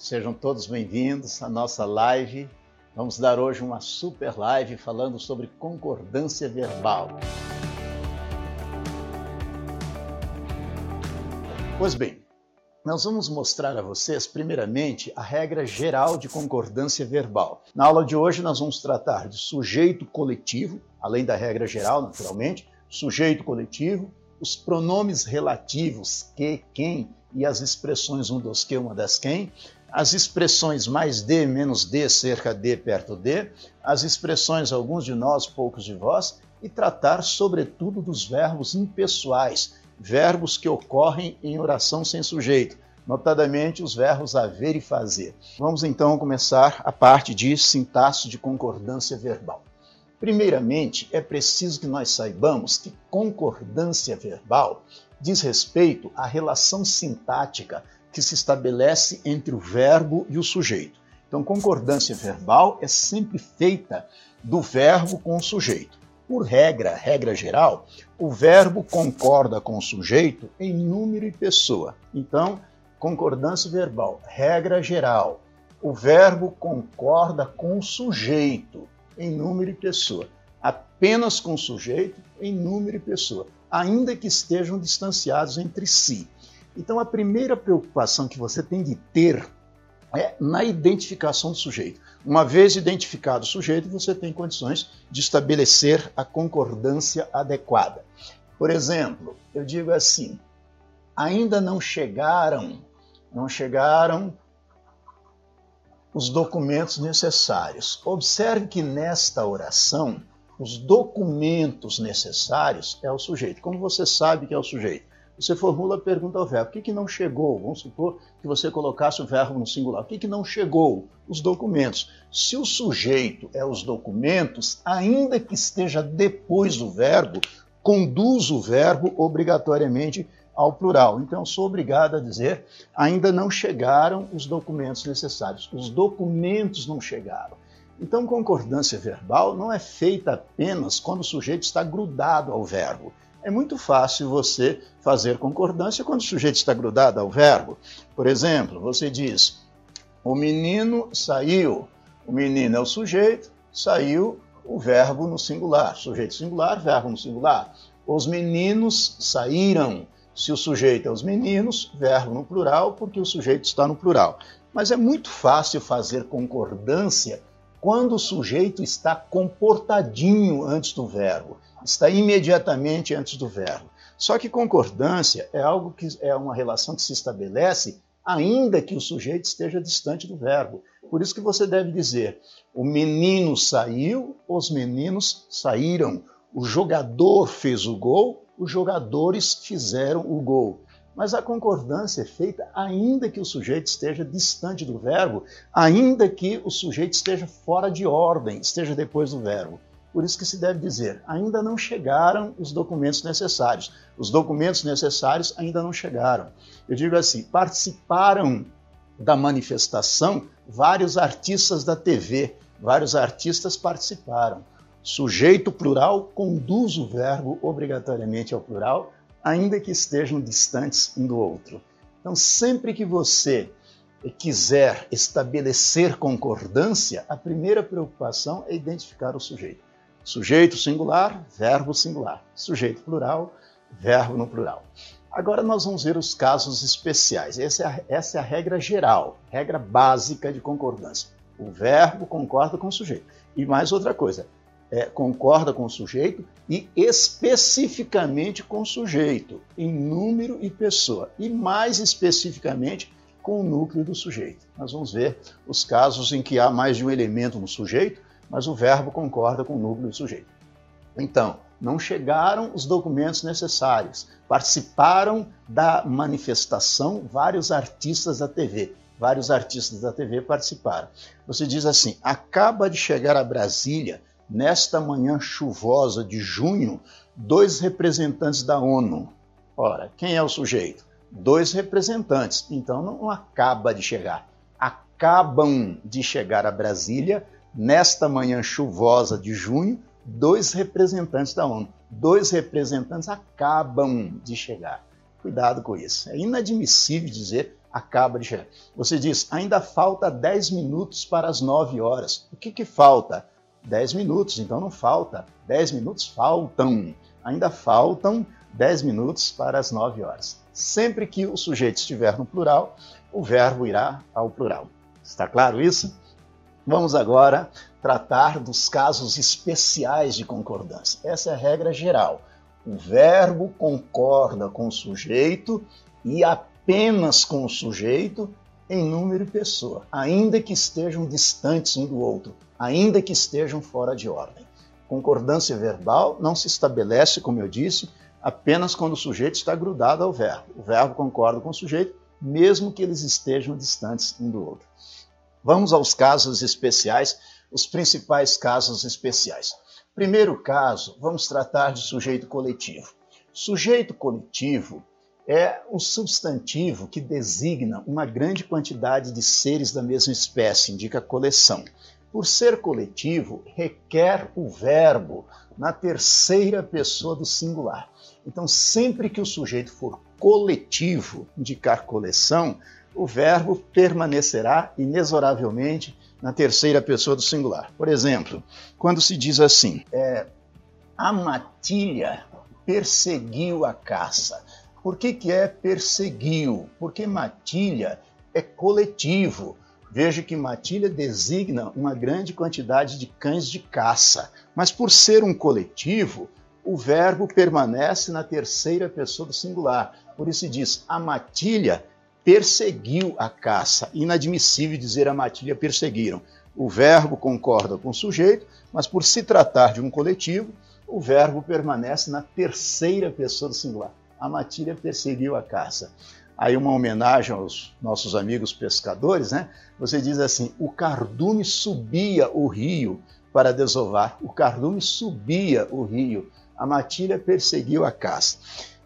Sejam todos bem-vindos à nossa live. Vamos dar hoje uma super live falando sobre concordância verbal. Pois bem, nós vamos mostrar a vocês, primeiramente, a regra geral de concordância verbal. Na aula de hoje, nós vamos tratar de sujeito coletivo, além da regra geral, naturalmente, sujeito coletivo, os pronomes relativos que, quem e as expressões um dos que, uma das quem, as expressões mais de, menos de, cerca de, perto de, as expressões alguns de nós, poucos de vós, e tratar, sobretudo, dos verbos impessoais, verbos que ocorrem em oração sem sujeito, notadamente os verbos haver e fazer. Vamos então começar a parte de sintaxe de concordância verbal. Primeiramente, é preciso que nós saibamos que concordância verbal diz respeito à relação sintática que se estabelece entre o verbo e o sujeito. Então, concordância verbal é sempre feita do verbo com o sujeito. Por regra, regra geral, o verbo concorda com o sujeito em número e pessoa. Então, concordância verbal, regra geral, o verbo concorda com o sujeito em número e pessoa. Apenas com o sujeito em número e pessoa, ainda que estejam distanciados entre si. Então, a primeira preocupação que você tem de ter é na identificação do sujeito. Uma vez identificado o sujeito, você tem condições de estabelecer a concordância adequada. Por exemplo, eu digo assim: ainda não chegaram, não chegaram os documentos necessários. Observe que nesta oração, os documentos necessários é o sujeito. Como você sabe que é o sujeito? Você formula a pergunta ao verbo. O que, que não chegou? Vamos supor que você colocasse o verbo no singular. O que, que não chegou? Os documentos. Se o sujeito é os documentos, ainda que esteja depois do verbo, conduz o verbo obrigatoriamente ao plural. Então, sou obrigado a dizer: ainda não chegaram os documentos necessários. Os documentos não chegaram. Então, concordância verbal não é feita apenas quando o sujeito está grudado ao verbo. É muito fácil você fazer concordância quando o sujeito está grudado ao verbo. Por exemplo, você diz: o menino saiu. O menino é o sujeito, saiu o verbo no singular. Sujeito singular, verbo no singular. Os meninos saíram. Se o sujeito é os meninos, verbo no plural, porque o sujeito está no plural. Mas é muito fácil fazer concordância quando o sujeito está comportadinho antes do verbo, está imediatamente antes do verbo. Só que concordância é algo que é uma relação que se estabelece ainda que o sujeito esteja distante do verbo. Por isso que você deve dizer: o menino saiu, os meninos saíram. O jogador fez o gol, os jogadores fizeram o gol. Mas a concordância é feita ainda que o sujeito esteja distante do verbo, ainda que o sujeito esteja fora de ordem, esteja depois do verbo. Por isso que se deve dizer, ainda não chegaram os documentos necessários. Os documentos necessários ainda não chegaram. Eu digo assim, participaram da manifestação vários artistas da TV, vários artistas participaram. Sujeito plural conduz o verbo obrigatoriamente ao plural, ainda que estejam distantes um do outro. Então, sempre que você quiser estabelecer concordância, a primeira preocupação é identificar o sujeito. Sujeito singular, verbo singular. Sujeito plural, verbo no plural. Agora nós vamos ver os casos especiais. Essa é a, essa é a regra geral, regra básica de concordância. O verbo concorda com o sujeito. E mais outra coisa, é, concorda com o sujeito e especificamente com o sujeito, em número e pessoa, e mais especificamente com o núcleo do sujeito. Nós vamos ver os casos em que há mais de um elemento no sujeito, mas o verbo concorda com o núcleo do sujeito. Então, não chegaram os documentos necessários. Participaram da manifestação vários artistas da TV. Vários artistas da TV participaram. Você diz assim: acaba de chegar a Brasília nesta manhã chuvosa de junho, dois representantes da ONU. Ora, quem é o sujeito? Dois representantes. Então não acaba de chegar. Acabam de chegar a Brasília nesta manhã chuvosa de junho, dois representantes da ONU. Dois representantes acabam de chegar. Cuidado com isso. É inadmissível dizer acaba de chegar. Você diz, ainda falta 10 minutos para as 9 horas. O que, que falta? 10 minutos, então não falta. 10 minutos faltam. Ainda faltam 10 minutos para as 9 horas. Sempre que o sujeito estiver no plural, o verbo irá ao plural. Está claro isso? Vamos agora tratar dos casos especiais de concordância. Essa é a regra geral. O verbo concorda com o sujeito e apenas com o sujeito em número e pessoa, ainda que estejam distantes um do outro, ainda que estejam fora de ordem. Concordância verbal não se estabelece, como eu disse, apenas quando o sujeito está grudado ao verbo. O verbo concorda com o sujeito, mesmo que eles estejam distantes um do outro. Vamos aos casos especiais, os principais casos especiais. Primeiro caso, vamos tratar de sujeito coletivo. Sujeito coletivo é um substantivo que designa uma grande quantidade de seres da mesma espécie, indica coleção. Por ser coletivo, requer o verbo na terceira pessoa do singular. Então, sempre que o sujeito for coletivo, indicar coleção, o verbo permanecerá inexoravelmente na terceira pessoa do singular. Por exemplo, quando se diz assim, é, a matilha perseguiu a caça. Por que, que é perseguiu? Porque matilha é coletivo. Veja que matilha designa uma grande quantidade de cães de caça, mas por ser um coletivo, o verbo permanece na terceira pessoa do singular. Por isso diz: a matilha perseguiu a caça. Inadmissível dizer a matilha perseguiram. O verbo concorda com o sujeito, mas por se tratar de um coletivo, o verbo permanece na terceira pessoa do singular. A matilha perseguiu a caça aí uma homenagem aos nossos amigos pescadores, né? Você diz assim: o cardume subia o rio para desovar, o cardume subia o rio, a matilha perseguiu a caça.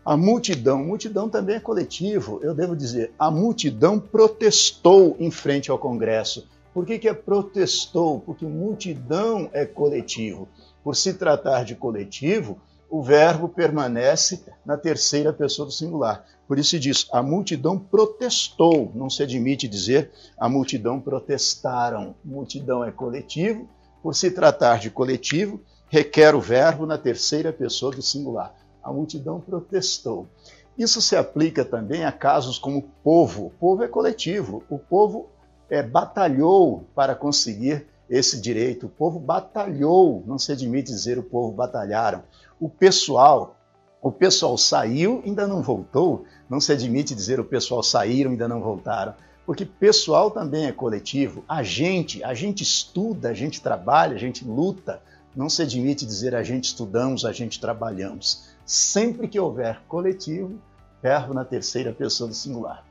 A multidão, multidão também é coletivo, eu devo dizer, a multidão protestou em frente ao Congresso. Por que, que é protestou? Porque multidão é coletivo. Por se tratar de coletivo, o verbo permanece na terceira pessoa do singular. Por isso se diz, a multidão protestou. Não se admite dizer, a multidão protestaram. Multidão é coletivo. Por se tratar de coletivo, requer o verbo na terceira pessoa do singular. A multidão protestou. Isso se aplica também a casos como povo. O povo é coletivo. O povo é, batalhou para conseguir esse direito. O povo batalhou, não se admite dizer o povo batalharam. O pessoal, o pessoal saiu, ainda não voltou, não se admite dizer o pessoal saíram, ainda não voltaram. Porque pessoal também é coletivo. A gente, a gente estuda, a gente trabalha, a gente luta. Não se admite dizer a gente estudamos, a gente trabalhamos. Sempre que houver coletivo, verbo na terceira pessoa do singular.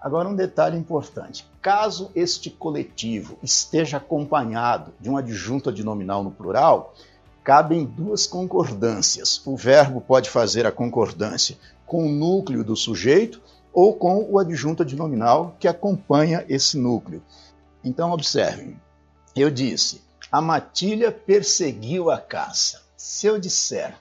Agora, um detalhe importante: caso este coletivo esteja acompanhado de um adjunto adnominal no plural, cabem duas concordâncias. O verbo pode fazer a concordância com o núcleo do sujeito ou com o adjunto adnominal que acompanha esse núcleo. Então, observem: eu disse, a matilha perseguiu a caça. Se eu disser,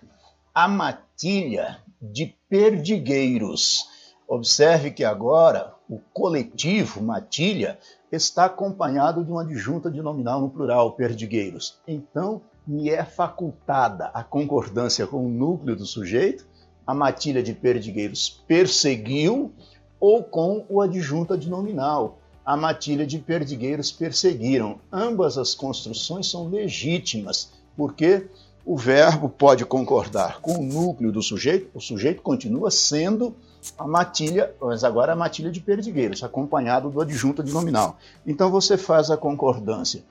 a matilha de perdigueiros, observe que agora o coletivo, matilha, está acompanhado de uma adjunta de nominal no plural, perdigueiros. Então, me é facultada a concordância com o núcleo do sujeito, a matilha de perdigueiros perseguiu, ou com o adjunta de nominal, a matilha de perdigueiros perseguiram. Ambas as construções são legítimas, porque o verbo pode concordar com o núcleo do sujeito, o sujeito continua sendo a matilha, mas agora a matilha de perdigueiros, acompanhado do adjunto de nominal. Então você faz a concordância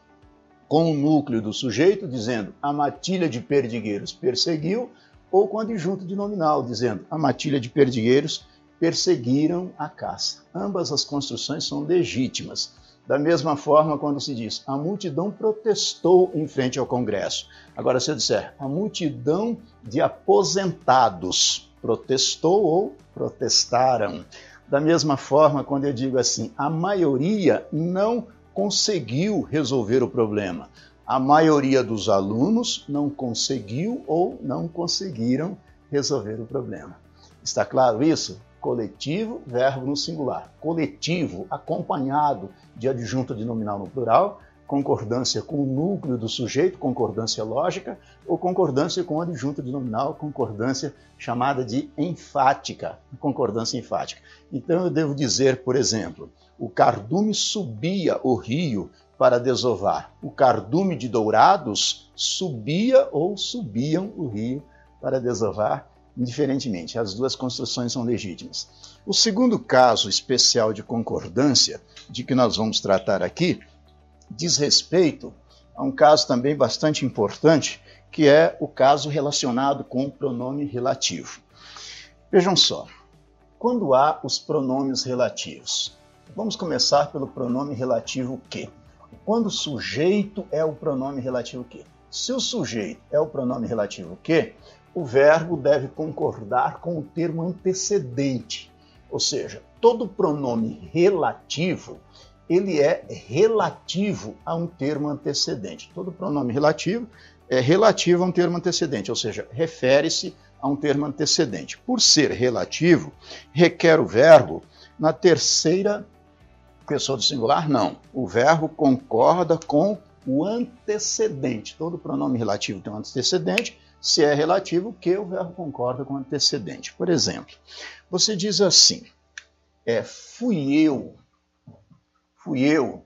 com o núcleo do sujeito, dizendo a matilha de perdigueiros perseguiu, ou com adjunto de nominal, dizendo a matilha de perdigueiros perseguiram a caça. Ambas as construções são legítimas. Da mesma forma, quando se diz a multidão protestou em frente ao Congresso. Agora, se eu disser a multidão de aposentados protestou ou protestaram. Da mesma forma, quando eu digo assim, a maioria não conseguiu resolver o problema. A maioria dos alunos não conseguiu ou não conseguiram resolver o problema. Está claro isso? coletivo, verbo no singular. Coletivo, acompanhado de adjunto de nominal no plural, concordância com o núcleo do sujeito, concordância lógica, ou concordância com o adjunto nominal, concordância chamada de enfática, concordância enfática. Então eu devo dizer, por exemplo, o cardume subia o rio para desovar. O cardume de dourados subia ou subiam o rio para desovar, indiferentemente. As duas construções são legítimas. O segundo caso especial de concordância, de que nós vamos tratar aqui, diz respeito a um caso também bastante importante, que é o caso relacionado com o pronome relativo. Vejam só, quando há os pronomes relativos, vamos começar pelo pronome relativo que. Quando o sujeito é o pronome relativo que. Se o sujeito é o pronome relativo que, o verbo deve concordar com o termo antecedente. Ou seja, todo pronome relativo ele é relativo a um termo antecedente. Todo pronome relativo é relativo a um termo antecedente, ou seja, refere-se a um termo antecedente. Por ser relativo, requer o verbo na terceira pessoa do singular? Não. O verbo concorda com o antecedente. Todo pronome relativo tem um antecedente. Se é relativo, que o verbo concorda com o antecedente. Por exemplo, você diz assim: é, fui eu fui eu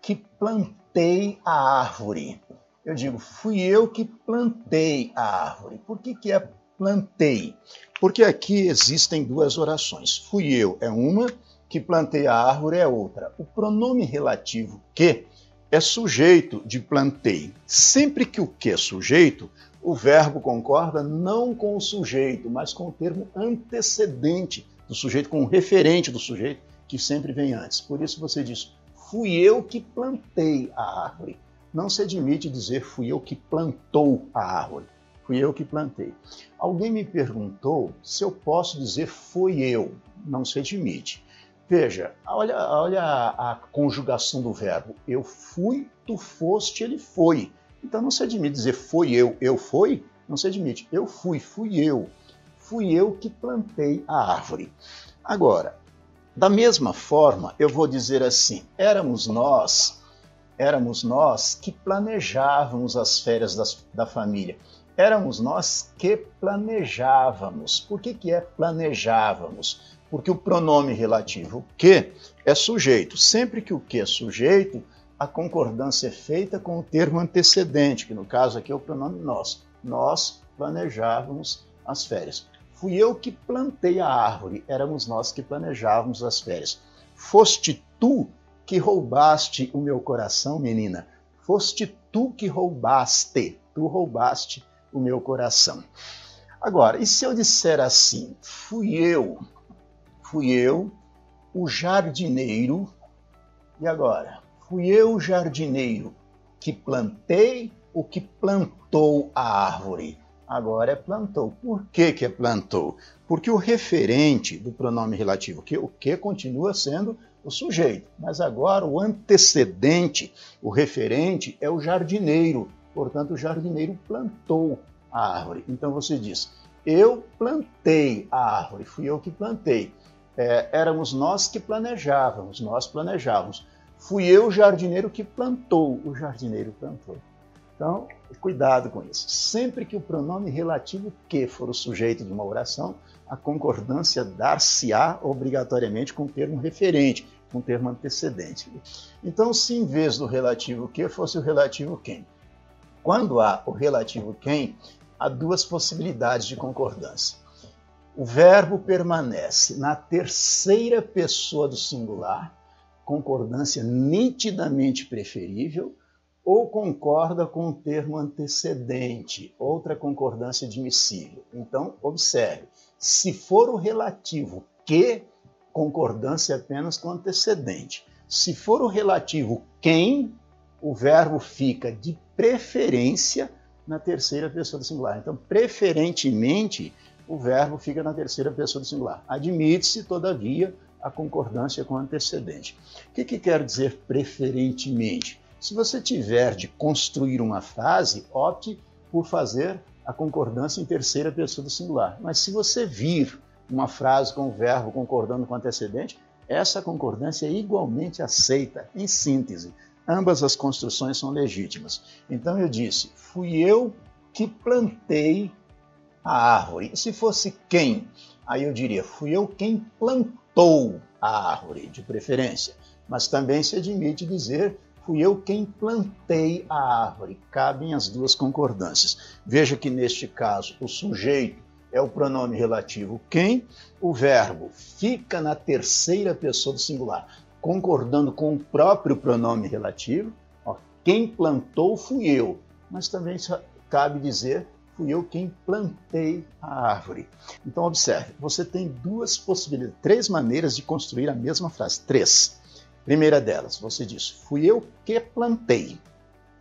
que plantei a árvore. Eu digo, fui eu que plantei a árvore. Por que, que é plantei? Porque aqui existem duas orações. Fui eu é uma, que plantei a árvore é outra. O pronome relativo que é sujeito de plantei. Sempre que o que é sujeito, o verbo concorda não com o sujeito, mas com o termo antecedente do sujeito, com o referente do sujeito que sempre vem antes. Por isso você diz, fui eu que plantei a árvore. Não se admite dizer fui eu que plantou a árvore. Fui eu que plantei. Alguém me perguntou se eu posso dizer foi eu. Não se admite. Veja, olha, olha a, a conjugação do verbo. Eu fui, tu foste, ele foi. Então não se admite dizer foi eu, eu fui. Não se admite. Eu fui, fui eu. Fui eu que plantei a árvore. Agora, da mesma forma, eu vou dizer assim: éramos nós, éramos nós que planejávamos as férias das, da família. Éramos nós que planejávamos. Por que, que é planejávamos? Porque o pronome relativo que é sujeito. Sempre que o que é sujeito, a concordância é feita com o termo antecedente, que no caso aqui é o pronome nós. Nós planejávamos as férias. Fui eu que plantei a árvore, éramos nós que planejávamos as férias. Foste tu que roubaste o meu coração, menina. Foste tu que roubaste, tu roubaste o meu coração. Agora, e se eu disser assim, fui eu, fui eu, o jardineiro, e agora? Fui eu, o jardineiro, que plantei o que plantou a árvore agora é plantou. Por que, que é plantou? Porque o referente do pronome relativo, que o que continua sendo o sujeito, mas agora o antecedente, o referente é o jardineiro. Portanto, o jardineiro plantou a árvore. Então você diz: eu plantei a árvore, fui eu que plantei. É, éramos nós que planejávamos, nós planejávamos. Fui eu, o jardineiro, que plantou, o jardineiro plantou. Então, cuidado com isso. Sempre que o pronome relativo que for o sujeito de uma oração, a concordância dar-se-á obrigatoriamente com o termo referente, com o termo antecedente. Então, se em vez do relativo que fosse o relativo quem? Quando há o relativo quem, há duas possibilidades de concordância. O verbo permanece na terceira pessoa do singular, concordância nitidamente preferível, ou concorda com o termo antecedente, outra concordância admissível. Então, observe, se for o relativo que, concordância apenas com antecedente. Se for o relativo quem, o verbo fica de preferência na terceira pessoa do singular. Então, preferentemente, o verbo fica na terceira pessoa do singular. Admite-se, todavia, a concordância com antecedente. O que, que quer dizer preferentemente? Se você tiver de construir uma frase, opte por fazer a concordância em terceira pessoa do singular. Mas se você vir uma frase com o verbo concordando com o antecedente, essa concordância é igualmente aceita. Em síntese, ambas as construções são legítimas. Então eu disse: fui eu que plantei a árvore. Se fosse quem? Aí eu diria: fui eu quem plantou a árvore, de preferência. Mas também se admite dizer: fui eu quem plantei a árvore. Cabem as duas concordâncias. Veja que neste caso o sujeito é o pronome relativo quem, o verbo fica na terceira pessoa do singular, concordando com o próprio pronome relativo. Ó, quem plantou fui eu, mas também cabe dizer fui eu quem plantei a árvore. Então observe, você tem duas possibilidades, três maneiras de construir a mesma frase. Três. Primeira delas, você diz fui eu que plantei.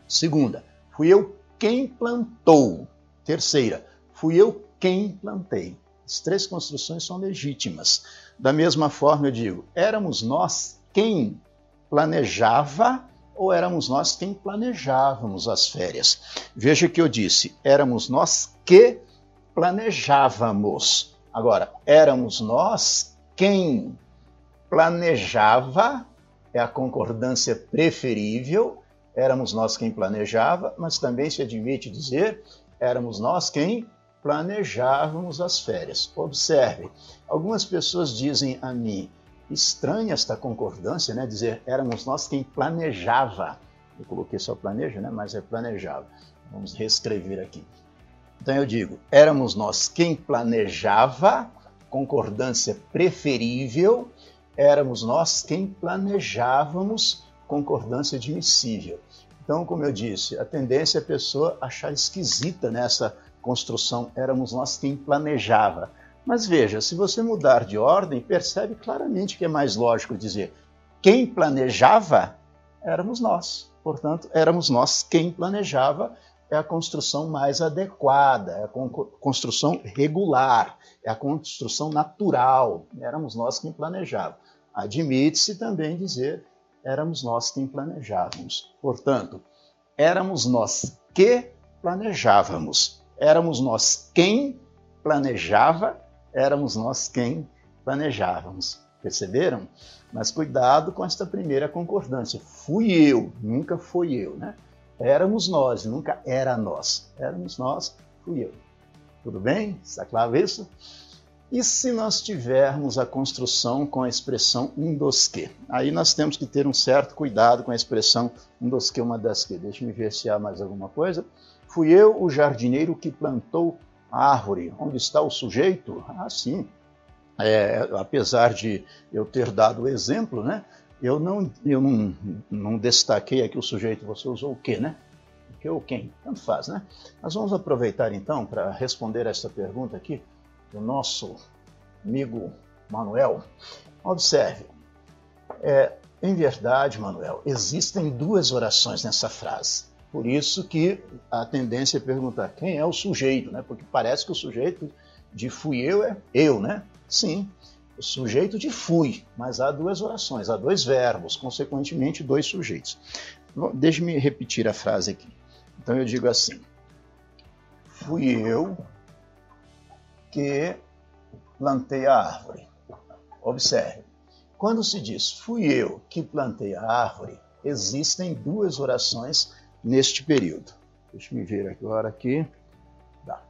Segunda, fui eu quem plantou. Terceira, fui eu quem plantei. As três construções são legítimas. Da mesma forma, eu digo, éramos nós quem planejava ou éramos nós quem planejávamos as férias? Veja que eu disse, éramos nós que planejávamos. Agora, éramos nós quem planejava, é a concordância preferível, éramos nós quem planejava, mas também se admite dizer, éramos nós quem planejávamos as férias. Observe, algumas pessoas dizem a mim, estranha esta concordância, né? Dizer éramos nós quem planejava. Eu coloquei só planeja, né? Mas é planejava. Vamos reescrever aqui. Então eu digo, éramos nós quem planejava, concordância preferível, éramos nós quem planejávamos, concordância admissível. Então, como eu disse, a tendência é a pessoa achar esquisita nessa construção, éramos nós quem planejava. Mas veja, se você mudar de ordem, percebe claramente que é mais lógico dizer quem planejava éramos nós. Portanto, éramos nós quem planejava é a construção mais adequada, é a construção regular, é a construção natural. Éramos nós quem planejava. Admite-se também dizer éramos nós quem planejávamos. Portanto, éramos nós que planejávamos éramos nós quem planejava, éramos nós quem planejávamos. Perceberam? Mas cuidado com esta primeira concordância. Fui eu, nunca fui eu, né? Éramos nós, nunca era nós. Éramos nós, fui eu. Tudo bem? Está claro isso? E se nós tivermos a construção com a expressão um dos que? Aí nós temos que ter um certo cuidado com a expressão um dos que, uma das que. Deixa eu ver se há mais alguma coisa. Fui eu o jardineiro que plantou a árvore. Onde está o sujeito? Ah, sim. É, apesar de eu ter dado o exemplo, né? Eu não, eu não, não destaquei aqui o sujeito. Você usou o quê, né? O que ou quem? Tanto faz, né? Nós vamos aproveitar então para responder essa pergunta aqui do nosso amigo Manuel. Observe. É, em verdade, Manuel, existem duas orações nessa frase. Por isso que a tendência é perguntar quem é o sujeito, né? Porque parece que o sujeito de fui eu é eu, né? Sim, o sujeito de fui, mas há duas orações, há dois verbos, consequentemente dois sujeitos. Deixe-me repetir a frase aqui. Então eu digo assim: fui eu que plantei a árvore. Observe, quando se diz fui eu que plantei a árvore, existem duas orações neste período. Deixa me ver agora aqui. Dá.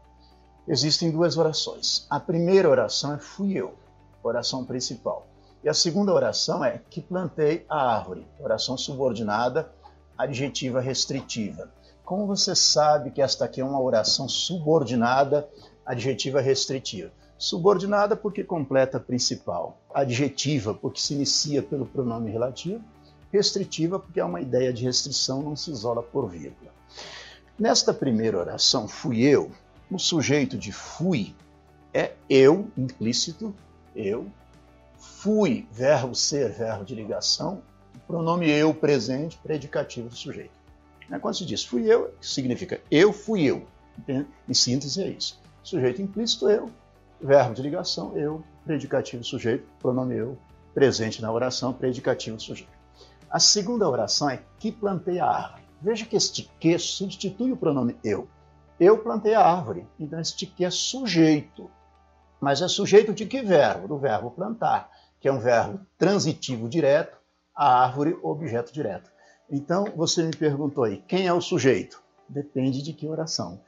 Existem duas orações. A primeira oração é fui eu, oração principal. E a segunda oração é que plantei a árvore, oração subordinada, adjetiva restritiva. Como você sabe que esta aqui é uma oração subordinada, adjetiva restritiva? Subordinada porque completa a principal, adjetiva porque se inicia pelo pronome relativo restritiva, porque é uma ideia de restrição, não se isola por vírgula. Nesta primeira oração, fui eu, o sujeito de fui é eu, implícito, eu. Fui, verbo ser, verbo de ligação, pronome eu presente, predicativo do sujeito. Quando se diz fui eu, significa eu fui eu. Em síntese é isso. Sujeito implícito, eu. Verbo de ligação, eu. Predicativo sujeito, pronome eu. Presente na oração, predicativo sujeito. A segunda oração é que plantei a árvore. Veja que este que substitui o pronome eu. Eu plantei a árvore. Então este que é sujeito. Mas é sujeito de que verbo? Do verbo plantar, que é um verbo transitivo direto, a árvore, objeto direto. Então, você me perguntou aí, quem é o sujeito? Depende de que oração.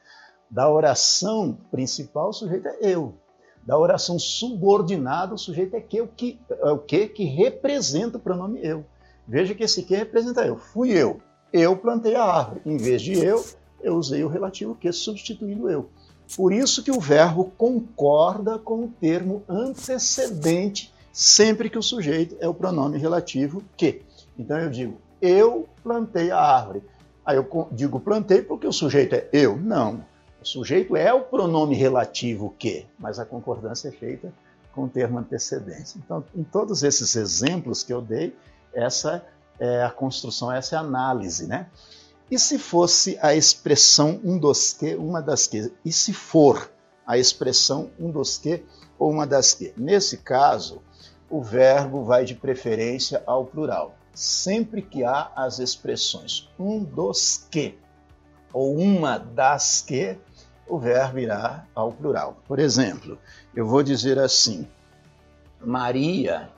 Da oração principal, o sujeito é eu. Da oração subordinada, o sujeito é, que, o, que, é o que que representa o pronome eu. Veja que esse que representa eu. Fui eu. Eu plantei a árvore. Em vez de eu, eu usei o relativo que substituindo eu. Por isso que o verbo concorda com o termo antecedente sempre que o sujeito é o pronome relativo que. Então eu digo, eu plantei a árvore. Aí eu digo plantei porque o sujeito é eu. Não. O sujeito é o pronome relativo que, mas a concordância é feita com o termo antecedente. Então, em todos esses exemplos que eu dei, essa é a construção, essa é a análise, né? E se fosse a expressão um dos que, uma das que? E se for a expressão um dos que ou uma das que? Nesse caso, o verbo vai de preferência ao plural sempre que há as expressões um dos que ou uma das que, o verbo irá ao plural. Por exemplo, eu vou dizer assim: Maria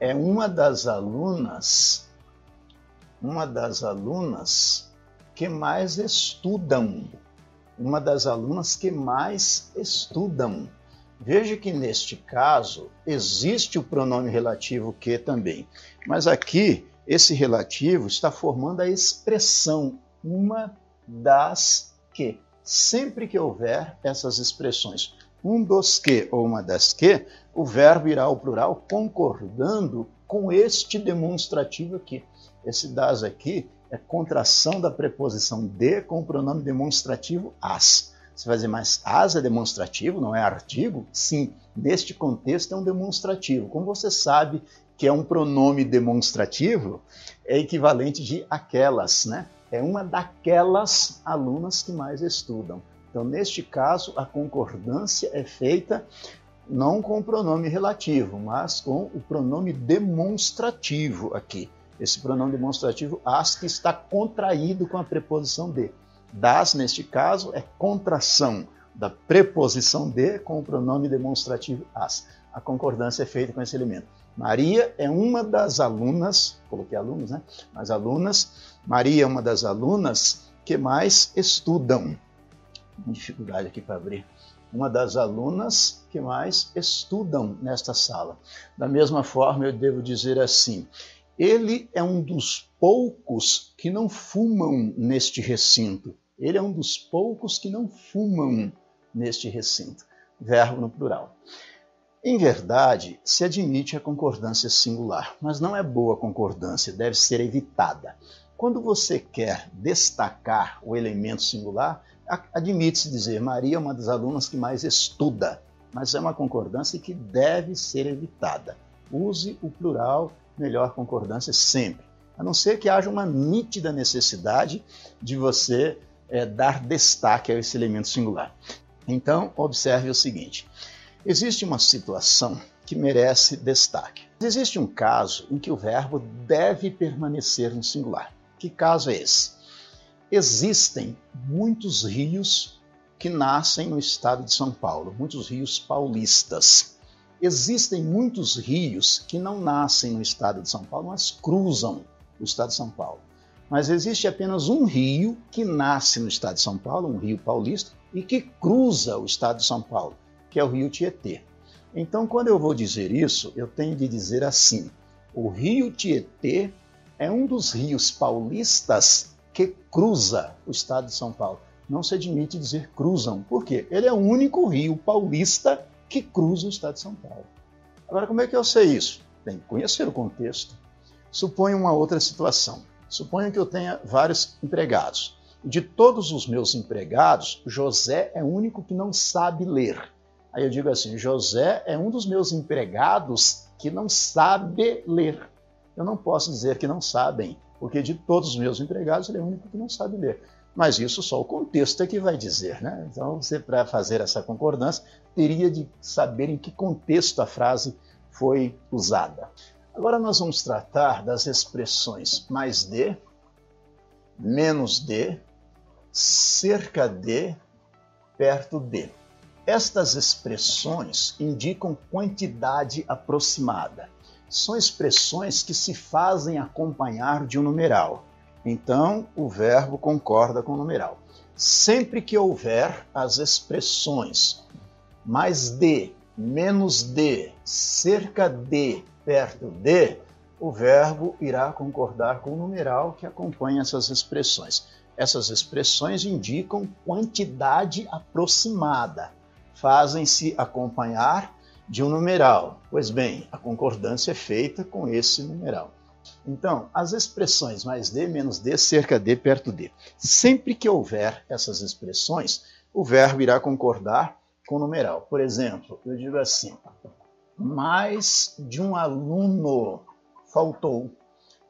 é uma das alunas, uma das alunas que mais estudam, uma das alunas que mais estudam. Veja que neste caso existe o pronome relativo que também, mas aqui esse relativo está formando a expressão uma das que. Sempre que houver essas expressões, um dos que ou uma das que, o verbo irá ao plural concordando com este demonstrativo aqui. Esse das aqui é contração da preposição de com o pronome demonstrativo as. Você vai dizer, mas as é demonstrativo, não é artigo? Sim, neste contexto é um demonstrativo. Como você sabe que é um pronome demonstrativo, é equivalente de aquelas, né? É uma daquelas alunas que mais estudam. Então, neste caso, a concordância é feita não com o pronome relativo, mas com o pronome demonstrativo aqui. Esse pronome demonstrativo as que está contraído com a preposição de. Das, neste caso, é contração da preposição de com o pronome demonstrativo as. A concordância é feita com esse elemento. Maria é uma das alunas, coloquei alunos, né? Mas alunas, Maria é uma das alunas que mais estudam. Dificuldade aqui para abrir. Uma das alunas que mais estudam nesta sala. Da mesma forma, eu devo dizer assim: ele é um dos poucos que não fumam neste recinto. Ele é um dos poucos que não fumam neste recinto. Verbo no plural. Em verdade, se admite a concordância singular, mas não é boa concordância, deve ser evitada. Quando você quer destacar o elemento singular, admite-se dizer Maria é uma das alunas que mais estuda, mas é uma concordância que deve ser evitada. Use o plural, melhor concordância sempre, a não ser que haja uma nítida necessidade de você é, dar destaque a esse elemento singular. Então, observe o seguinte: existe uma situação que merece destaque. Existe um caso em que o verbo deve permanecer no singular. Que caso é esse? Existem muitos rios que nascem no estado de São Paulo, muitos rios paulistas. Existem muitos rios que não nascem no estado de São Paulo, mas cruzam o estado de São Paulo mas existe apenas um rio que nasce no estado de São Paulo, um rio paulista, e que cruza o estado de São Paulo, que é o rio Tietê. Então, quando eu vou dizer isso, eu tenho de dizer assim: o rio Tietê é um dos rios paulistas que cruza o estado de São Paulo. Não se admite dizer cruzam, por quê? Ele é o único rio paulista que cruza o estado de São Paulo. Agora, como é que eu sei isso? Tem que conhecer o contexto. Suponha uma outra situação. Suponha que eu tenha vários empregados. De todos os meus empregados, José é o único que não sabe ler. Aí eu digo assim: José é um dos meus empregados que não sabe ler. Eu não posso dizer que não sabem, porque de todos os meus empregados, ele é o único que não sabe ler. Mas isso só o contexto é que vai dizer, né? Então, você, para fazer essa concordância, teria de saber em que contexto a frase foi usada. Agora nós vamos tratar das expressões mais de, menos de, cerca de, perto de. Estas expressões indicam quantidade aproximada. São expressões que se fazem acompanhar de um numeral. Então, o verbo concorda com o numeral. Sempre que houver as expressões mais de, menos de, cerca de, perto de, o verbo irá concordar com o numeral que acompanha essas expressões. Essas expressões indicam quantidade aproximada, fazem-se acompanhar de um numeral. Pois bem, a concordância é feita com esse numeral. Então, as expressões mais de, menos de, cerca de, perto de. Sempre que houver essas expressões, o verbo irá concordar com o numeral. Por exemplo, eu digo assim: mais de um aluno faltou.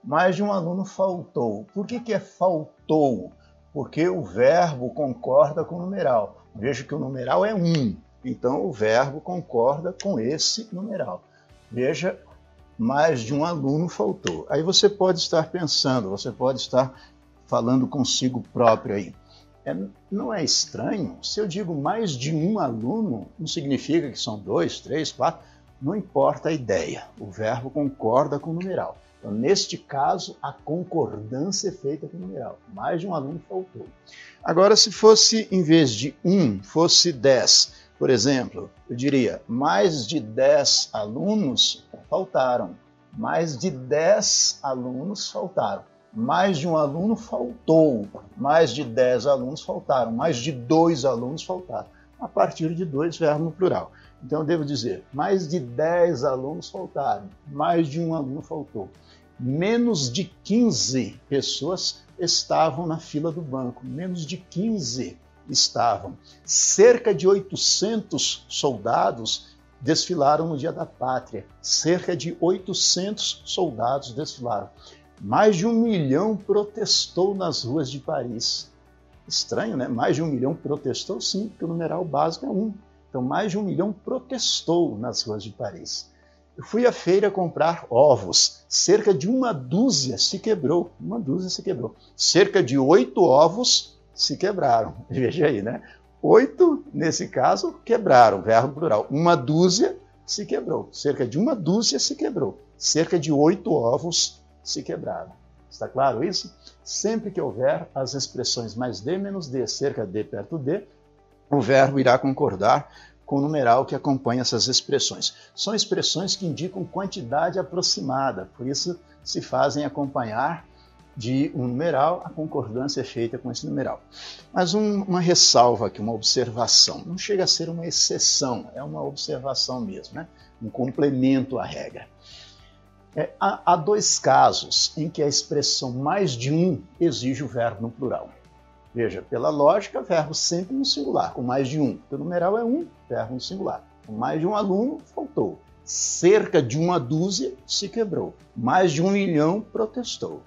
Mais de um aluno faltou. Por que, que é faltou? Porque o verbo concorda com o numeral. Veja que o numeral é um, então o verbo concorda com esse numeral. Veja, mais de um aluno faltou. Aí você pode estar pensando, você pode estar falando consigo próprio aí. É, não é estranho? Se eu digo mais de um aluno, não significa que são dois, três, quatro não importa a ideia, o verbo concorda com o numeral. Então, neste caso, a concordância é feita com o numeral. Mais de um aluno faltou. Agora, se fosse, em vez de um, fosse dez, por exemplo, eu diria, mais de dez alunos faltaram. Mais de dez alunos faltaram. Mais de um aluno faltou. Mais de dez alunos faltaram. Mais de dois alunos faltaram. A partir de dois, verbo no plural. Então, devo dizer, mais de 10 alunos faltaram, mais de um aluno faltou. Menos de 15 pessoas estavam na fila do banco, menos de 15 estavam. Cerca de 800 soldados desfilaram no Dia da Pátria. Cerca de 800 soldados desfilaram. Mais de um milhão protestou nas ruas de Paris. Estranho, né? Mais de um milhão protestou, sim, porque o numeral básico é um. Então, mais de um milhão protestou nas ruas de Paris. Eu fui à feira comprar ovos. Cerca de uma dúzia se quebrou. Uma dúzia se quebrou. Cerca de oito ovos se quebraram. Veja aí, né? Oito, nesse caso, quebraram, verbo plural. Uma dúzia se quebrou. Cerca de uma dúzia se quebrou. Cerca de oito ovos se quebraram. Está claro isso? Sempre que houver as expressões mais de menos de, cerca de, perto de, o verbo irá concordar com o numeral que acompanha essas expressões. São expressões que indicam quantidade aproximada, por isso se fazem acompanhar de um numeral, a concordância é feita com esse numeral. Mas um, uma ressalva aqui, uma observação. Não chega a ser uma exceção, é uma observação mesmo, né? um complemento à regra. É, há, há dois casos em que a expressão mais de um exige o verbo no plural. Veja, pela lógica, verbo sempre no singular, com mais de um. O numeral é um, verbo no singular. Com mais de um aluno, faltou. Cerca de uma dúzia se quebrou. Mais de um milhão protestou.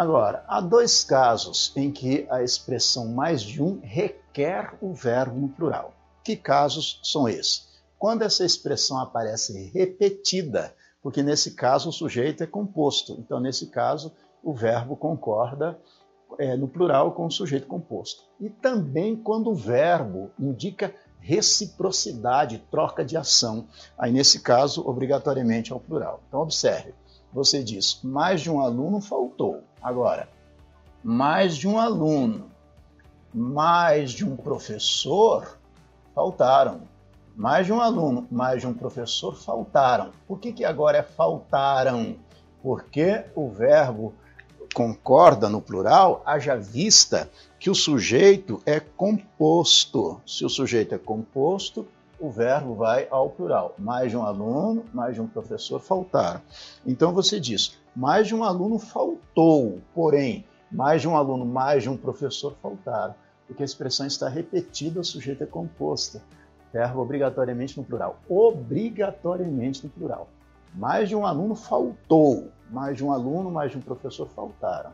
Agora, há dois casos em que a expressão mais de um requer o verbo no plural. Que casos são esses? Quando essa expressão aparece repetida, porque nesse caso o sujeito é composto. Então, nesse caso, o verbo concorda é, no plural com o sujeito composto. E também quando o verbo indica reciprocidade, troca de ação. Aí, nesse caso, obrigatoriamente é o plural. Então, observe: você diz, mais de um aluno faltou. Agora, mais de um aluno, mais de um professor faltaram. Mais de um aluno, mais de um professor faltaram. Por que, que agora é faltaram? Porque o verbo concorda no plural, haja vista que o sujeito é composto. Se o sujeito é composto, o verbo vai ao plural. Mais de um aluno, mais de um professor faltaram. Então você diz: mais de um aluno faltou, porém, mais de um aluno, mais de um professor faltaram. Porque a expressão está repetida, o sujeito é composto. Verbo obrigatoriamente no plural. Obrigatoriamente no plural. Mais de um aluno faltou, mais de um aluno, mais de um professor faltaram.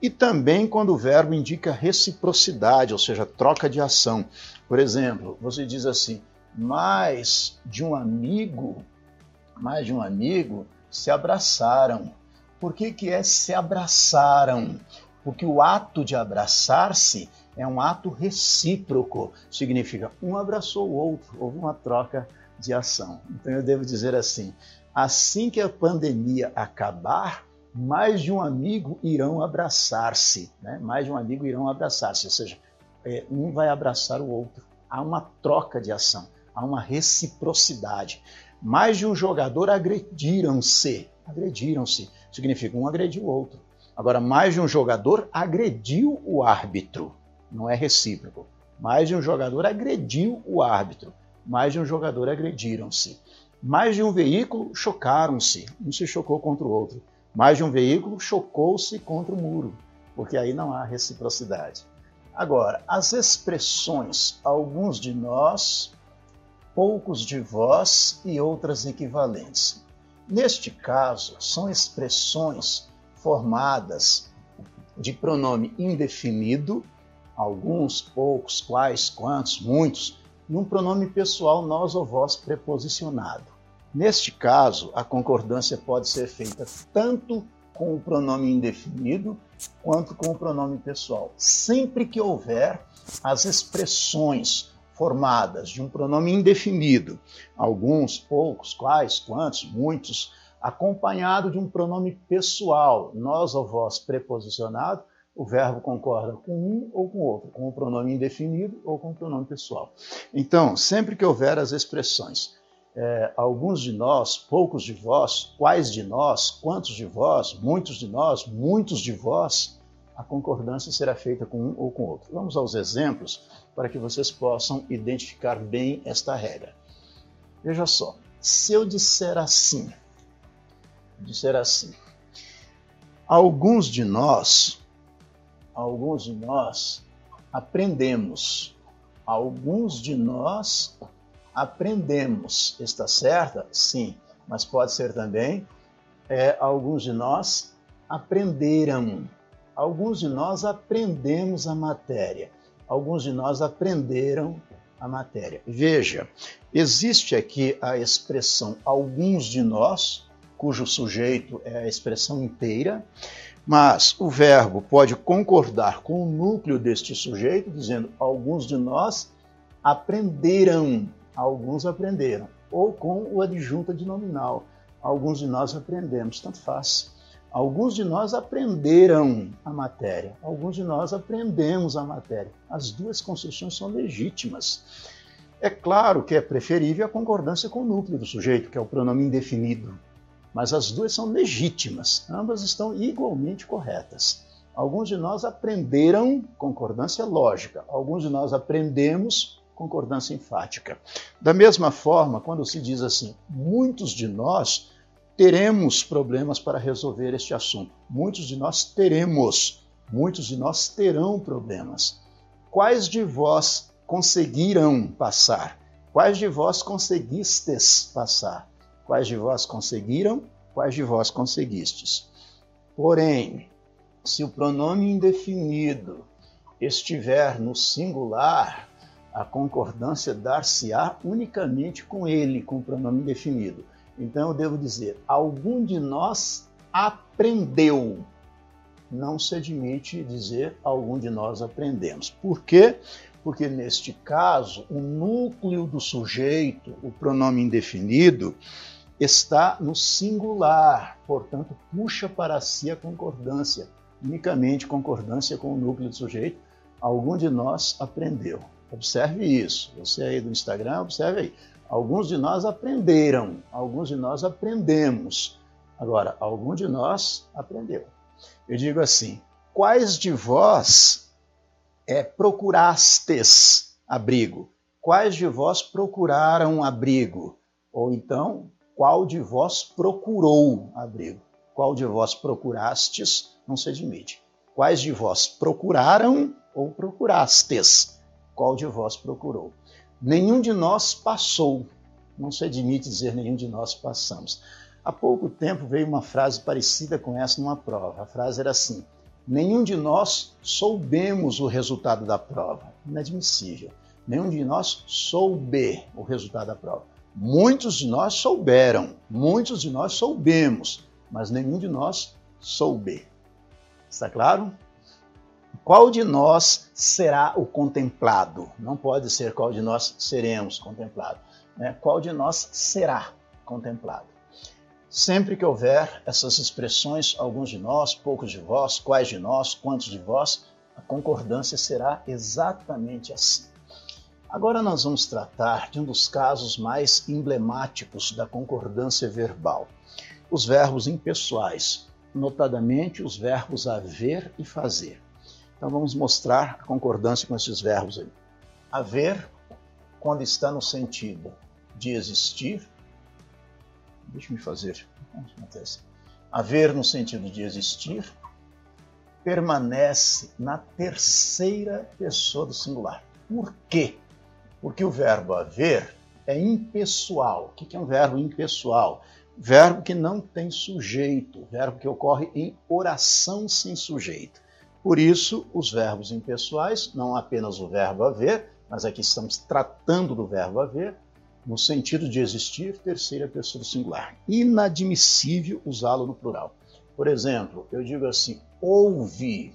E também quando o verbo indica reciprocidade, ou seja, troca de ação. Por exemplo, você diz assim: mais de um amigo, mais de um amigo se abraçaram. Por que, que é se abraçaram? Porque o ato de abraçar-se é um ato recíproco. Significa um abraçou o outro, houve uma troca de ação. Então eu devo dizer assim: assim que a pandemia acabar, mais de um amigo irão abraçar-se, né? mais de um amigo irão abraçar-se, ou seja, é, um vai abraçar o outro. Há uma troca de ação, há uma reciprocidade. Mais de um jogador agrediram-se, agrediram-se, significa um agrediu o outro. Agora, mais de um jogador agrediu o árbitro, não é recíproco. Mais de um jogador agrediu o árbitro, mais de um jogador agrediram-se. Mais de um veículo chocaram-se, um se chocou contra o outro. Mais de um veículo chocou-se contra o muro, porque aí não há reciprocidade. Agora, as expressões, alguns de nós, poucos de vós e outras equivalentes. Neste caso, são expressões formadas de pronome indefinido, alguns, poucos, quais, quantos, muitos, e um pronome pessoal nós ou vós preposicionado. Neste caso, a concordância pode ser feita tanto com o pronome indefinido quanto com o pronome pessoal, sempre que houver as expressões formadas de um pronome indefinido, alguns, poucos, quais, quantos, muitos, acompanhado de um pronome pessoal, nós ou vós preposicionado, o verbo concorda com um ou com outro, com o pronome indefinido ou com o pronome pessoal. Então, sempre que houver as expressões, é, alguns de nós, poucos de vós, quais de nós, quantos de vós, muitos de nós, muitos de vós, a concordância será feita com um ou com outro. Vamos aos exemplos para que vocês possam identificar bem esta regra. Veja só, se eu disser assim, disser assim, alguns de nós alguns de nós aprendemos. Alguns de nós aprendemos. Está certa? Sim. Mas pode ser também é, alguns de nós aprenderam. Alguns de nós aprendemos a matéria. Alguns de nós aprenderam a matéria. Veja, existe aqui a expressão alguns de nós, cujo sujeito é a expressão inteira, mas o verbo pode concordar com o núcleo deste sujeito, dizendo alguns de nós aprenderam, alguns aprenderam, ou com o adjunto nominal, alguns de nós aprendemos, tanto faz. Alguns de nós aprenderam a matéria, alguns de nós aprendemos a matéria. As duas construções são legítimas. É claro que é preferível a concordância com o núcleo do sujeito, que é o pronome indefinido, mas as duas são legítimas, ambas estão igualmente corretas. Alguns de nós aprenderam concordância lógica, alguns de nós aprendemos concordância enfática. Da mesma forma, quando se diz assim, muitos de nós teremos problemas para resolver este assunto. Muitos de nós teremos, muitos de nós terão problemas. Quais de vós conseguiram passar? Quais de vós conseguistes passar? Quais de vós conseguiram? Quais de vós conseguistes? Porém, se o pronome indefinido estiver no singular, a concordância dar-se-á unicamente com ele, com o pronome indefinido. Então eu devo dizer: algum de nós aprendeu. Não se admite dizer algum de nós aprendemos. Por quê? Porque neste caso, o núcleo do sujeito, o pronome indefinido, está no singular, portanto, puxa para si a concordância, unicamente concordância com o núcleo do sujeito. Algum de nós aprendeu. Observe isso. Você aí do Instagram, observe aí. Alguns de nós aprenderam, alguns de nós aprendemos. Agora, algum de nós aprendeu. Eu digo assim: quais de vós é, procurastes abrigo? Quais de vós procuraram abrigo? Ou então, qual de vós procurou abrigo? Qual de vós procurastes? Não se admite. Quais de vós procuraram ou procurastes? Qual de vós procurou? Nenhum de nós passou. Não se admite dizer nenhum de nós passamos. Há pouco tempo veio uma frase parecida com essa numa prova. A frase era assim: Nenhum de nós soubemos o resultado da prova. Inadmissível. Nenhum de nós soube o resultado da prova. Muitos de nós souberam, muitos de nós soubemos, mas nenhum de nós soube. Está claro? Qual de nós será o contemplado? Não pode ser qual de nós seremos contemplado. Né? Qual de nós será contemplado? Sempre que houver essas expressões, alguns de nós, poucos de vós, quais de nós, quantos de vós, a concordância será exatamente assim. Agora nós vamos tratar de um dos casos mais emblemáticos da concordância verbal: os verbos impessoais, notadamente os verbos haver e fazer. Então vamos mostrar a concordância com esses verbos aí. Haver, quando está no sentido de existir, deixa me fazer, haver no sentido de existir, permanece na terceira pessoa do singular. Por quê? Porque o verbo haver é impessoal. O que é um verbo impessoal? Verbo que não tem sujeito, verbo que ocorre em oração sem sujeito. Por isso, os verbos impessoais, não apenas o verbo haver, mas aqui estamos tratando do verbo haver, no sentido de existir, terceira pessoa do singular. Inadmissível usá-lo no plural. Por exemplo, eu digo assim: houve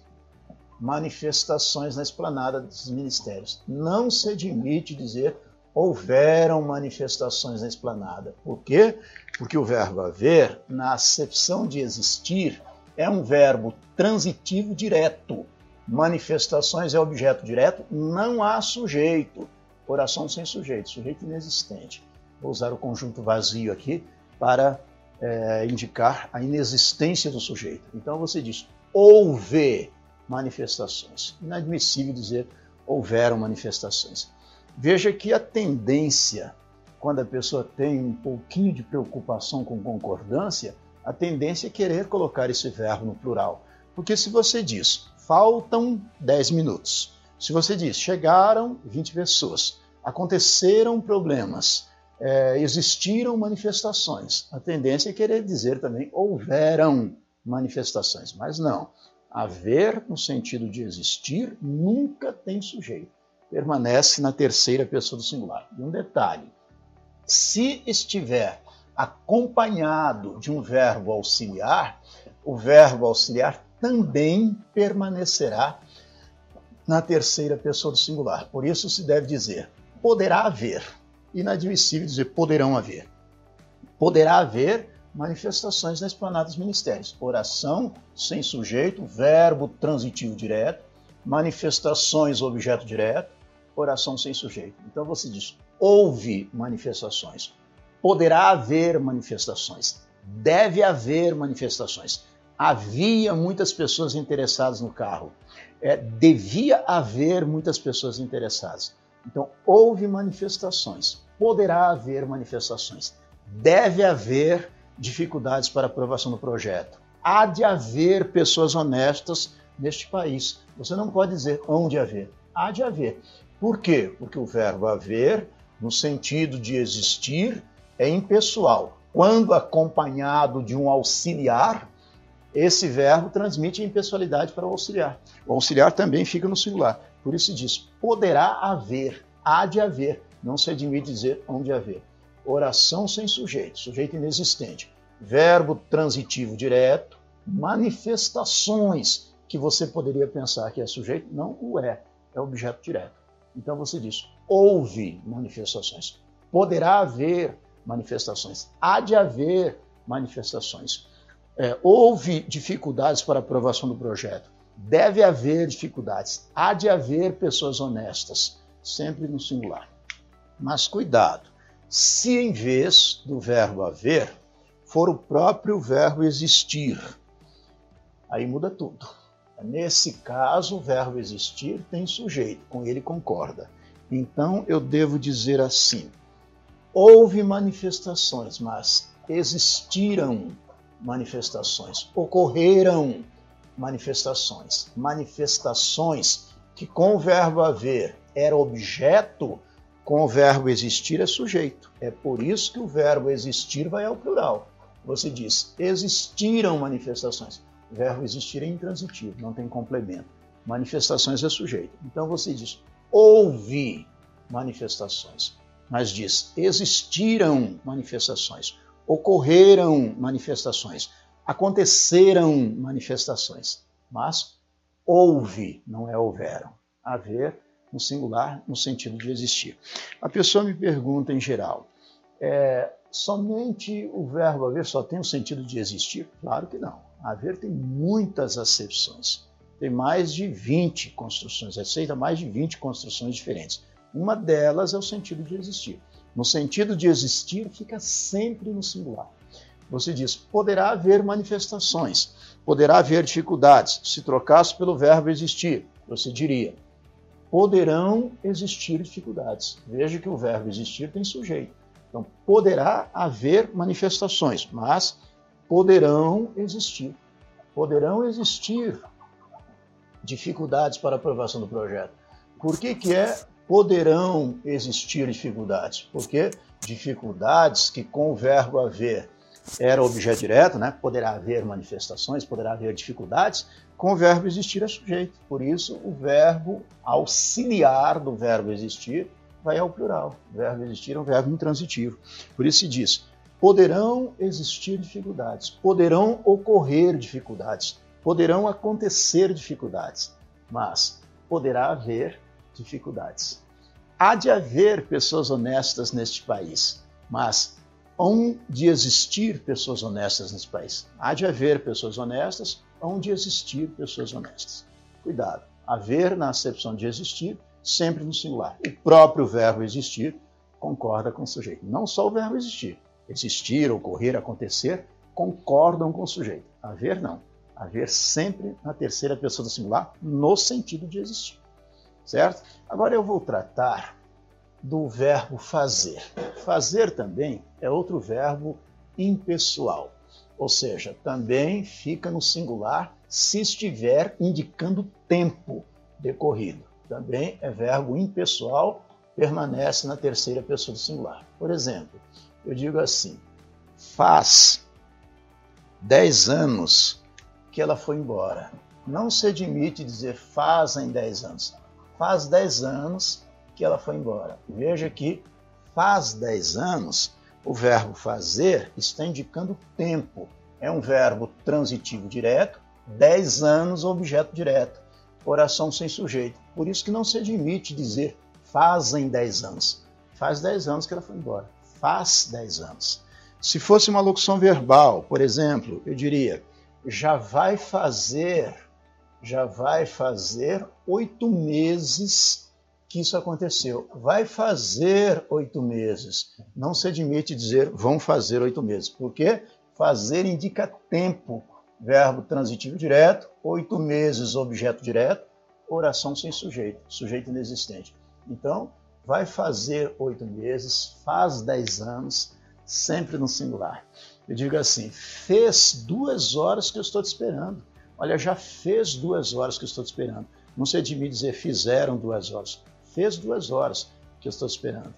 manifestações na esplanada dos ministérios. Não se admite dizer houveram manifestações na esplanada. Por quê? Porque o verbo haver, na acepção de existir, é um verbo transitivo direto. Manifestações é objeto direto, não há sujeito. Oração sem sujeito, sujeito inexistente. Vou usar o conjunto vazio aqui para é, indicar a inexistência do sujeito. Então você diz houve manifestações. Inadmissível dizer houveram manifestações. Veja que a tendência, quando a pessoa tem um pouquinho de preocupação com concordância, a tendência é querer colocar esse verbo no plural. Porque se você diz faltam 10 minutos, se você diz chegaram 20 pessoas, aconteceram problemas, é, existiram manifestações, a tendência é querer dizer também houveram manifestações, mas não. Haver, no sentido de existir, nunca tem sujeito. Permanece na terceira pessoa do singular. E um detalhe: se estiver acompanhado de um verbo auxiliar, o verbo auxiliar também permanecerá na terceira pessoa do singular. Por isso se deve dizer poderá haver. Inadmissível dizer poderão haver. Poderá haver manifestações na esplanada dos ministérios. Oração sem sujeito, verbo transitivo direto, manifestações objeto direto, oração sem sujeito. Então você diz houve manifestações poderá haver manifestações, deve haver manifestações. Havia muitas pessoas interessadas no carro, é, devia haver muitas pessoas interessadas. Então, houve manifestações, poderá haver manifestações, deve haver dificuldades para aprovação do projeto. Há de haver pessoas honestas neste país. Você não pode dizer onde haver, há de haver. Por quê? Porque o verbo haver, no sentido de existir, é impessoal. Quando acompanhado de um auxiliar, esse verbo transmite impessoalidade para o auxiliar. O auxiliar também fica no singular. Por isso diz: poderá haver, há de haver. Não se admite dizer onde haver. Oração sem sujeito, sujeito inexistente. Verbo transitivo direto, manifestações que você poderia pensar que é sujeito, não o é, é objeto direto. Então você diz: houve manifestações. Poderá haver manifestações. Há de haver manifestações. É, houve dificuldades para aprovação do projeto. Deve haver dificuldades. Há de haver pessoas honestas, sempre no singular. Mas cuidado, se em vez do verbo haver for o próprio verbo existir, aí muda tudo. Nesse caso, o verbo existir tem sujeito, com ele concorda. Então eu devo dizer assim: houve manifestações, mas existiram manifestações, ocorreram manifestações. Manifestações que com o verbo haver era objeto, com o verbo existir é sujeito. É por isso que o verbo existir vai ao plural. Você diz, existiram manifestações. O verbo existir é intransitivo, não tem complemento. Manifestações é sujeito. Então você diz, houve manifestações mas diz: existiram manifestações, ocorreram manifestações, aconteceram manifestações, mas houve, não é houveram. Haver no singular, no sentido de existir. A pessoa me pergunta em geral, é, somente o verbo haver só tem o sentido de existir? Claro que não. Haver tem muitas acepções. Tem mais de 20 construções, aceita mais de 20 construções diferentes. Uma delas é o sentido de existir. No sentido de existir, fica sempre no singular. Você diz: poderá haver manifestações, poderá haver dificuldades. Se trocasse pelo verbo existir, você diria: poderão existir dificuldades. Veja que o verbo existir tem sujeito. Então, poderá haver manifestações, mas poderão existir. Poderão existir dificuldades para aprovação do projeto. Por que, que é poderão existir dificuldades? Porque dificuldades que com o verbo haver era objeto direto, né? poderá haver manifestações, poderá haver dificuldades, com o verbo existir é sujeito. Por isso, o verbo auxiliar do verbo existir vai ao plural. O verbo existir é um verbo intransitivo. Por isso se diz: poderão existir dificuldades, poderão ocorrer dificuldades, poderão acontecer dificuldades, mas poderá haver dificuldades. Há de haver pessoas honestas neste país, mas hão de existir pessoas honestas nesse país. Há de haver pessoas honestas, hão de existir pessoas honestas. Cuidado, haver na acepção de existir, sempre no singular. O próprio verbo existir concorda com o sujeito. Não só o verbo existir. Existir, ocorrer, acontecer, concordam com o sujeito. Haver não. Haver sempre na terceira pessoa do singular, no sentido de existir. Certo? Agora eu vou tratar do verbo fazer. Fazer também é outro verbo impessoal, ou seja, também fica no singular se estiver indicando tempo decorrido. Também é verbo impessoal, permanece na terceira pessoa do singular. Por exemplo, eu digo assim: faz 10 anos que ela foi embora. Não se admite dizer fazem 10 anos. Faz 10 anos que ela foi embora. Veja que faz 10 anos, o verbo fazer está indicando tempo. É um verbo transitivo direto, 10 anos objeto direto, oração sem sujeito. Por isso que não se admite dizer fazem 10 anos. Faz 10 anos que ela foi embora. Faz 10 anos. Se fosse uma locução verbal, por exemplo, eu diria já vai fazer, já vai fazer oito meses que isso aconteceu. Vai fazer oito meses. Não se admite dizer vão fazer oito meses, porque fazer indica tempo, verbo transitivo direto, oito meses, objeto direto, oração sem sujeito, sujeito inexistente. Então, vai fazer oito meses, faz dez anos, sempre no singular. Eu digo assim: fez duas horas que eu estou te esperando. Olha, já fez duas horas que eu estou te esperando. Não se admite dizer fizeram duas horas fez duas horas que eu estou esperando.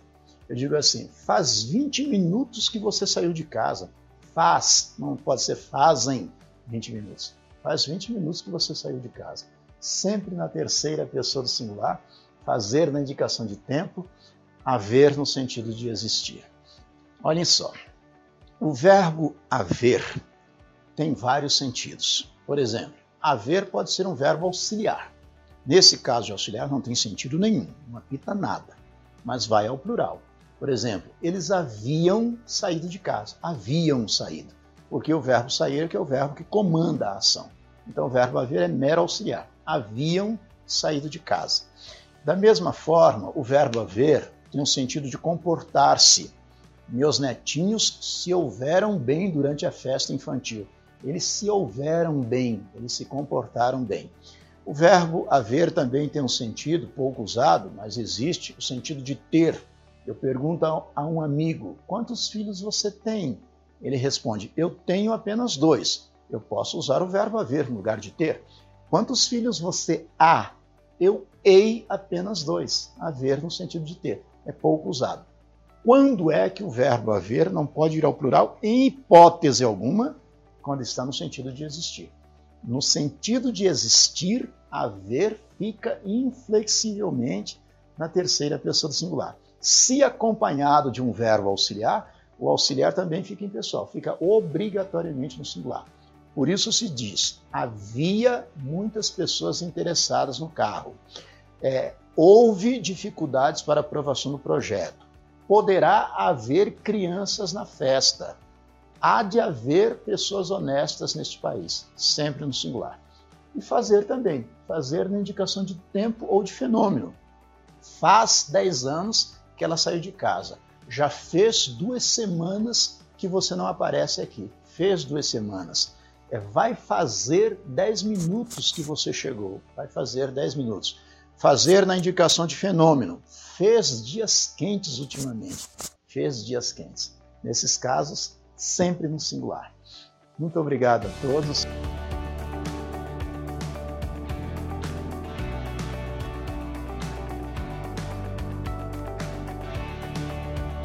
Eu digo assim: faz 20 minutos que você saiu de casa. Faz, não pode ser fazem 20 minutos. Faz 20 minutos que você saiu de casa. Sempre na terceira pessoa do singular, fazer na indicação de tempo, haver no sentido de existir. Olhem só, o verbo haver tem vários sentidos. Por exemplo, haver pode ser um verbo auxiliar. Nesse caso de auxiliar não tem sentido nenhum, não apita nada, mas vai ao plural. Por exemplo, eles haviam saído de casa, haviam saído, porque o verbo sair que é o verbo que comanda a ação. Então o verbo haver é mero auxiliar. Haviam saído de casa. Da mesma forma, o verbo haver tem um sentido de comportar-se. Meus netinhos se houveram bem durante a festa infantil. Eles se houveram bem, eles se comportaram bem. O verbo haver também tem um sentido pouco usado, mas existe o sentido de ter. Eu pergunto a um amigo: quantos filhos você tem? Ele responde: eu tenho apenas dois. Eu posso usar o verbo haver no lugar de ter. Quantos filhos você há? Eu hei apenas dois. Haver no sentido de ter. É pouco usado. Quando é que o verbo haver não pode ir ao plural? Em hipótese alguma, quando está no sentido de existir no sentido de existir, haver fica inflexivelmente na terceira pessoa do singular. Se acompanhado de um verbo auxiliar, o auxiliar também fica impessoal, fica obrigatoriamente no singular. Por isso se diz: havia muitas pessoas interessadas no carro. É, houve dificuldades para aprovação do projeto. Poderá haver crianças na festa. Há de haver pessoas honestas neste país, sempre no singular. E fazer também, fazer na indicação de tempo ou de fenômeno. Faz 10 anos que ela saiu de casa. Já fez duas semanas que você não aparece aqui. Fez duas semanas. É, vai fazer 10 minutos que você chegou. Vai fazer 10 minutos. Fazer na indicação de fenômeno. Fez dias quentes ultimamente. Fez dias quentes. Nesses casos, sempre no singular. Muito obrigado a todos.